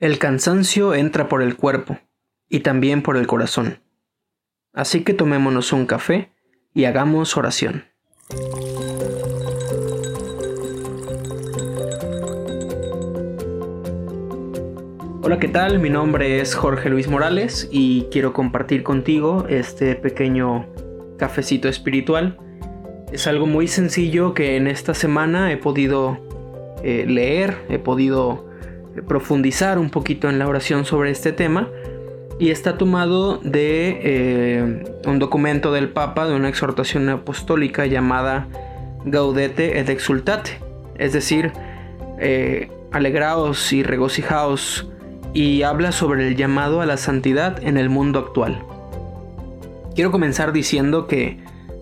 El cansancio entra por el cuerpo y también por el corazón. Así que tomémonos un café y hagamos oración. Hola, ¿qué tal? Mi nombre es Jorge Luis Morales y quiero compartir contigo este pequeño cafecito espiritual. Es algo muy sencillo que en esta semana he podido eh, leer, he podido profundizar un poquito en la oración sobre este tema. Y está tomado de eh, un documento del Papa de una exhortación apostólica llamada Gaudete et Exultate, es decir, eh, alegraos y regocijaos y habla sobre el llamado a la santidad en el mundo actual. Quiero comenzar diciendo que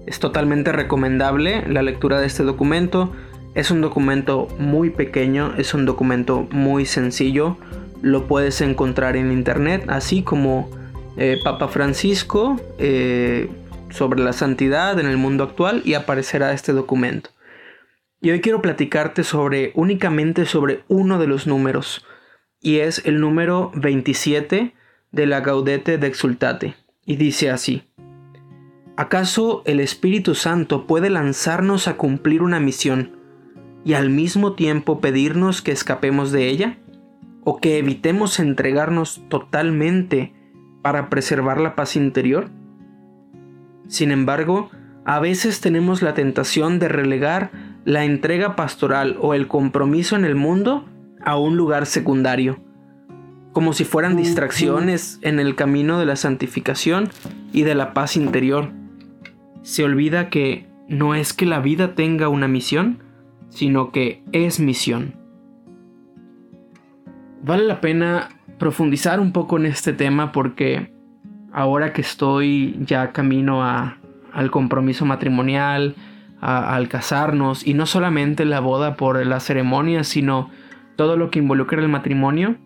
es totalmente recomendable la lectura de este documento, es un documento muy pequeño, es un documento muy sencillo, lo puedes encontrar en internet, así como eh, Papa Francisco eh, sobre la santidad en el mundo actual y aparecerá este documento. Y hoy quiero platicarte sobre únicamente sobre uno de los números, y es el número 27 de la Gaudete de Exultate, y dice así. ¿Acaso el Espíritu Santo puede lanzarnos a cumplir una misión y al mismo tiempo pedirnos que escapemos de ella? ¿O que evitemos entregarnos totalmente para preservar la paz interior? Sin embargo, a veces tenemos la tentación de relegar la entrega pastoral o el compromiso en el mundo a un lugar secundario, como si fueran distracciones en el camino de la santificación y de la paz interior. Se olvida que no es que la vida tenga una misión, sino que es misión. Vale la pena profundizar un poco en este tema porque ahora que estoy ya camino al compromiso matrimonial, al casarnos, y no solamente la boda por la ceremonia, sino todo lo que involucra el matrimonio,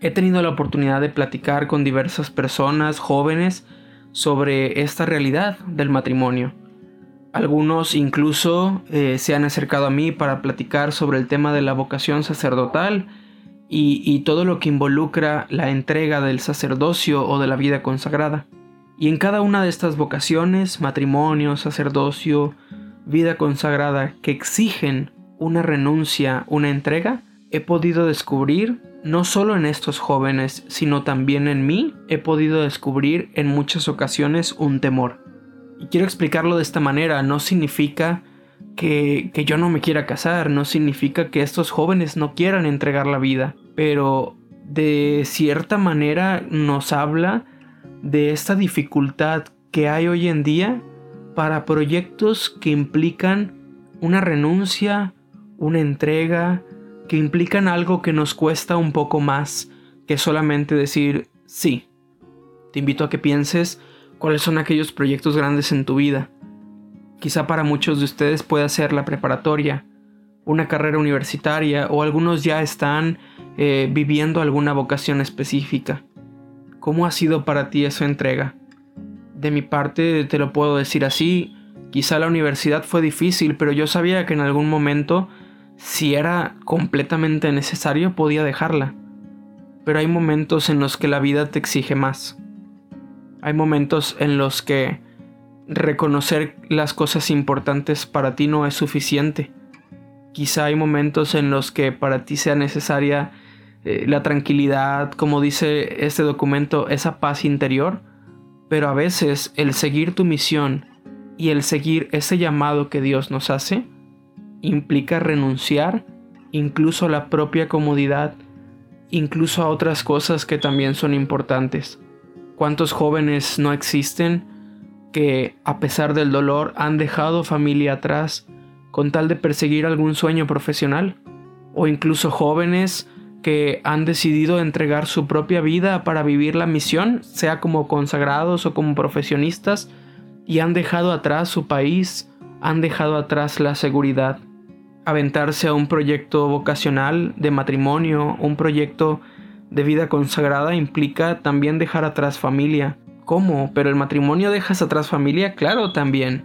he tenido la oportunidad de platicar con diversas personas jóvenes sobre esta realidad del matrimonio. Algunos incluso eh, se han acercado a mí para platicar sobre el tema de la vocación sacerdotal y, y, todo lo que involucra la entrega del sacerdocio o de la vida consagrada. Y en cada una de estas vocaciones, matrimonio, sacerdocio, vida consagrada, que exigen una renuncia, una entrega, he podido descubrir, no solo en estos jóvenes, sino también en mí, he podido descubrir en muchas ocasiones un temor. Y quiero explicarlo de esta manera, no significa que, que, yo no me quiera casar, no significa que estos jóvenes no quieran entregar la vida, pero de cierta manera nos habla de esta dificultad que hay hoy en día para proyectos que implican una renuncia, una entrega, que implican algo que nos cuesta un poco más que solamente decir sí. Te invito a que pienses cuáles son aquellos proyectos grandes en tu vida. Quizá para muchos de ustedes pueda ser la preparatoria, una carrera universitaria o algunos ya están eh, viviendo alguna vocación específica. ¿Cómo ha sido para ti esa entrega? De mi parte te lo puedo decir así, quizá la universidad fue difícil, pero yo sabía que en algún momento, si era completamente necesario, podía dejarla. Pero hay momentos en los que la vida te exige más. Hay momentos en los que reconocer las cosas importantes para ti no es suficiente. Quizá hay momentos en los que para ti sea necesaria eh, la tranquilidad, como dice este documento, esa paz interior, pero a veces el seguir tu misión y el seguir ese llamado que Dios nos hace implica renunciar incluso a la propia comodidad, incluso a otras cosas que también son importantes. ¿Cuántos jóvenes no existen que a pesar del dolor han dejado familia atrás con tal de perseguir algún sueño profesional? O incluso jóvenes que han decidido entregar su propia vida para vivir la misión, sea como consagrados o como profesionistas, y han dejado atrás su país, han dejado atrás la seguridad. Aventarse a un proyecto vocacional de matrimonio, un proyecto de vida consagrada implica también dejar atrás familia. ¿Cómo? ¿Pero el matrimonio dejas atrás familia? Claro, también.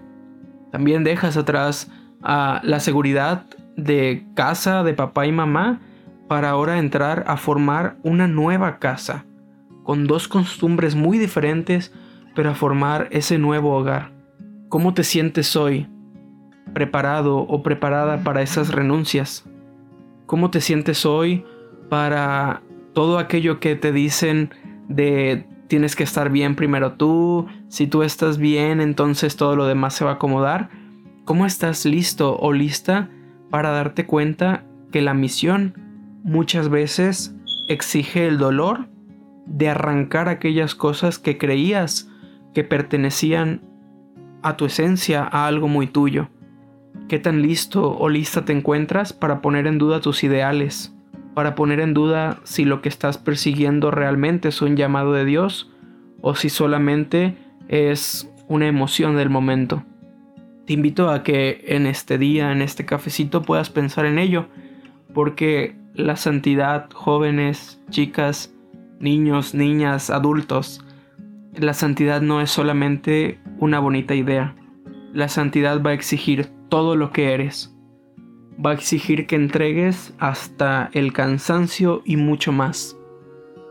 También dejas atrás a la seguridad de casa, de papá y mamá, para ahora entrar a formar una nueva casa, con dos costumbres muy diferentes, pero a formar ese nuevo hogar. ¿Cómo te sientes hoy? ¿Preparado o preparada para esas renuncias? ¿Cómo te sientes hoy para todo aquello que te dicen de tienes que estar bien primero tú, si tú estás bien entonces todo lo demás se va a acomodar? ¿Cómo estás listo o lista para darte cuenta que la misión muchas veces exige el dolor de arrancar aquellas cosas que creías que pertenecían a tu esencia, a algo muy tuyo. ¿Qué tan listo o lista te encuentras para poner en duda tus ideales? Para poner en duda si lo que estás persiguiendo realmente es un llamado de Dios o si solamente es una emoción del momento. Te invito a que en este día, en este cafecito, puedas pensar en ello, porque la santidad, jóvenes, chicas, niños, niñas, adultos, la santidad no es solamente una bonita idea. La santidad va a exigir todo lo que eres. Va a exigir que entregues hasta el cansancio y mucho más.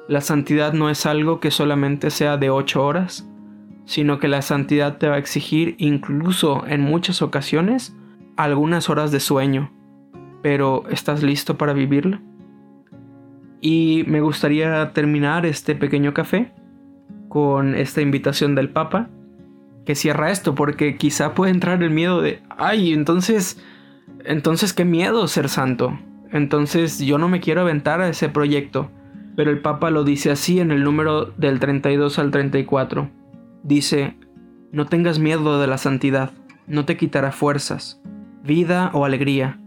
La santidad no es algo que solamente sea de ocho horas, sino que la santidad te va a exigir incluso en muchas ocasiones algunas horas de sueño. Pero ¿estás listo para vivirlo? Y me gustaría terminar este pequeño café con esta invitación del Papa que cierra esto, porque quizá puede entrar el miedo de, ay, entonces, entonces qué miedo ser santo. Entonces yo no me quiero aventar a ese proyecto. Pero el Papa lo dice así en el número del 32 al 34. Dice, no tengas miedo de la santidad, no te quitará fuerzas, vida o alegría.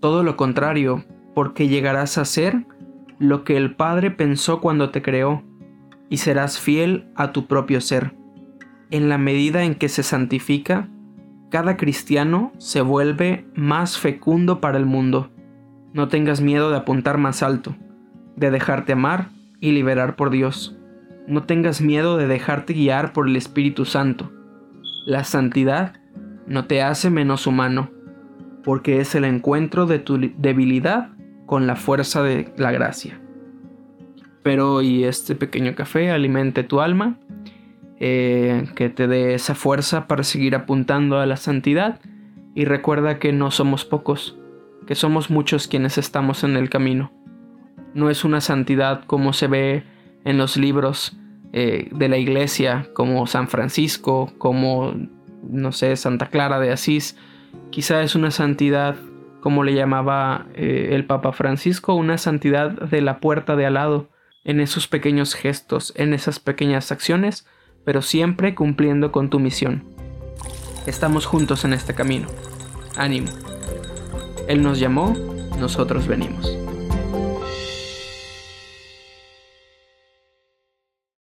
Todo lo contrario, porque llegarás a ser lo que el Padre pensó cuando te creó, y serás fiel a tu propio ser. En la medida en que se santifica, cada cristiano se vuelve más fecundo para el mundo. No tengas miedo de apuntar más alto, de dejarte amar y liberar por Dios. No tengas miedo de dejarte guiar por el Espíritu Santo. La santidad no te hace menos humano, porque es el encuentro de tu debilidad con la fuerza de la gracia. Pero hoy este pequeño café alimente tu alma eh, que te dé esa fuerza para seguir apuntando a la santidad y recuerda que no somos pocos, que somos muchos quienes estamos en el camino. No es una santidad como se ve en los libros eh, de la iglesia, como San Francisco, como, no sé, Santa Clara de Asís. Quizá es una santidad, como le llamaba eh, el Papa Francisco, una santidad de la puerta de al lado, en esos pequeños gestos, en esas pequeñas acciones pero siempre cumpliendo con tu misión. Estamos juntos en este camino. Ánimo. Él nos llamó, nosotros venimos.